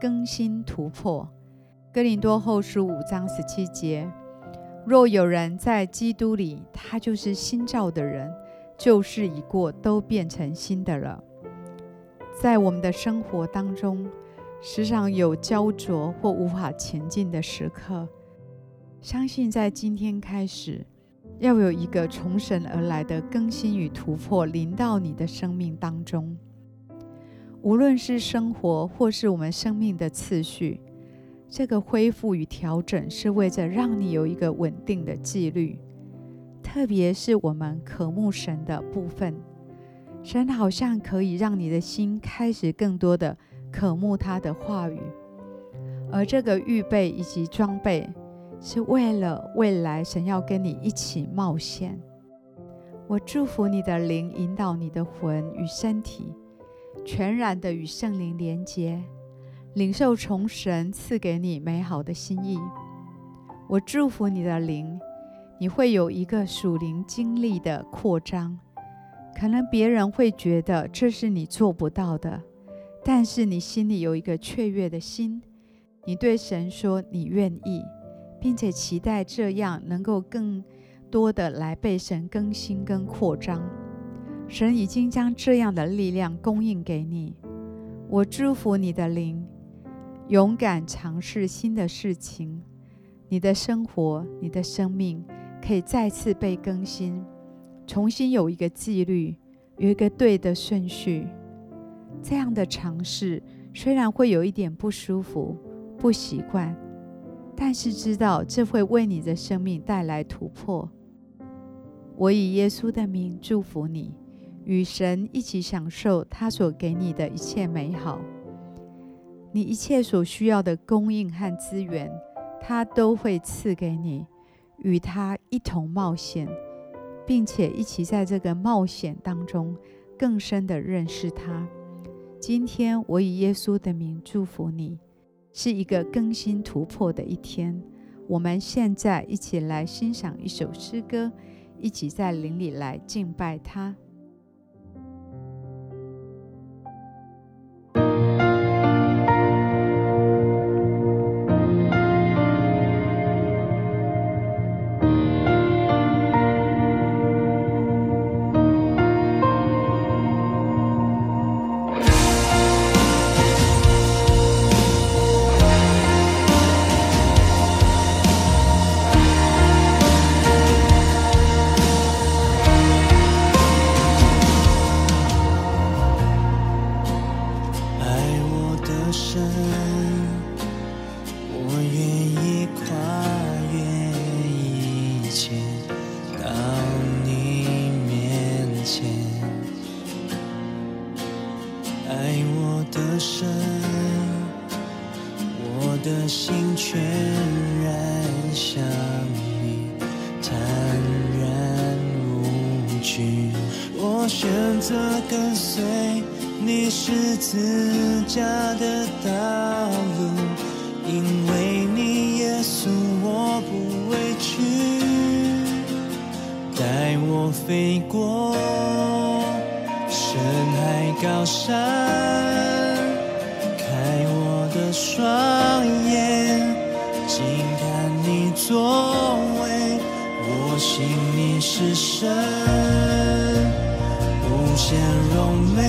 更新突破，哥林多后书五章十七节：若有人在基督里，他就是新造的人，旧事已过，都变成新的了。在我们的生活当中，时常有焦灼或无法前进的时刻，相信在今天开始，要有一个从神而来的更新与突破临到你的生命当中。无论是生活或是我们生命的次序，这个恢复与调整是为着让你有一个稳定的纪律。特别是我们渴慕神的部分，神好像可以让你的心开始更多的渴慕他的话语，而这个预备以及装备，是为了未来神要跟你一起冒险。我祝福你的灵引导你的魂与身体。全然的与圣灵连结，领受从神赐给你美好的心意。我祝福你的灵，你会有一个属灵经历的扩张。可能别人会觉得这是你做不到的，但是你心里有一个雀跃的心，你对神说你愿意，并且期待这样能够更多的来被神更新跟扩张。神已经将这样的力量供应给你。我祝福你的灵，勇敢尝试新的事情。你的生活、你的生命可以再次被更新，重新有一个纪律，有一个对的顺序。这样的尝试虽然会有一点不舒服、不习惯，但是知道这会为你的生命带来突破。我以耶稣的名祝福你。与神一起享受他所给你的一切美好，你一切所需要的供应和资源，他都会赐给你。与他一同冒险，并且一起在这个冒险当中更深的认识他。今天我以耶稣的名祝福你，是一个更新突破的一天。我们现在一起来欣赏一首诗歌，一起在灵里来敬拜他。爱我的深，我的心全然向你坦然无惧，我选择跟随你十字架的道路，因为你耶稣我不畏惧，带我飞过人海高山。开我的双眼，静看你作为，我心你是神，无限柔美，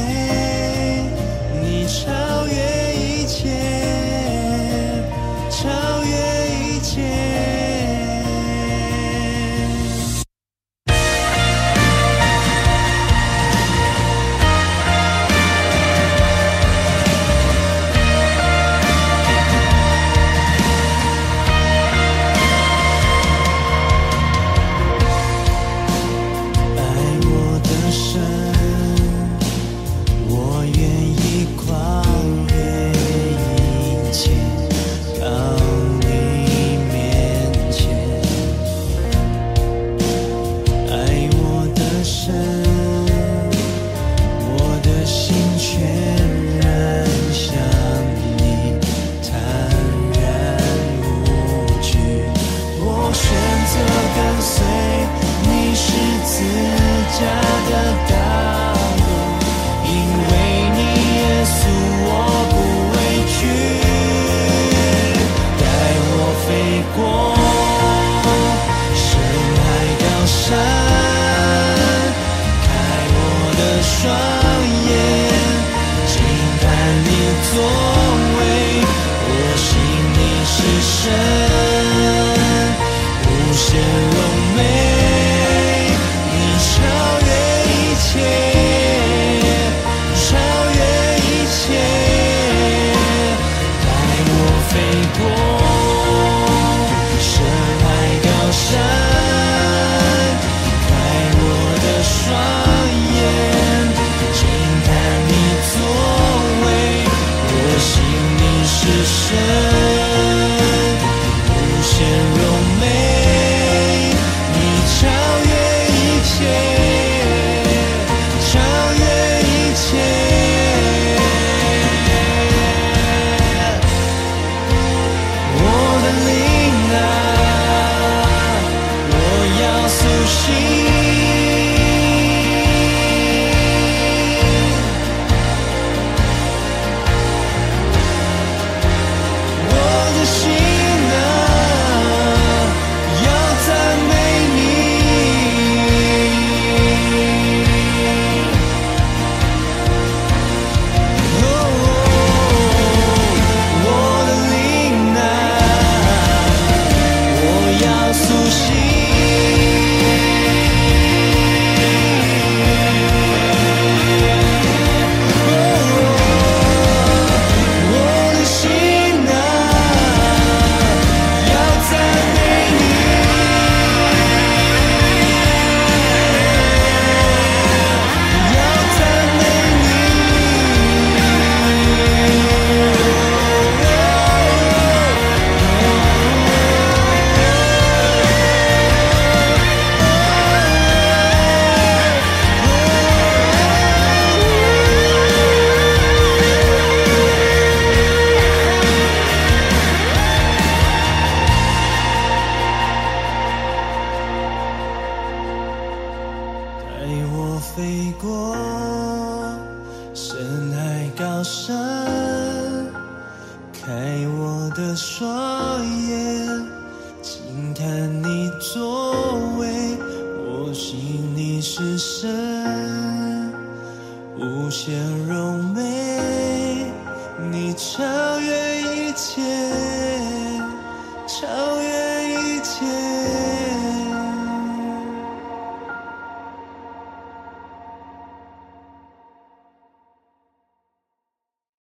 自家的。我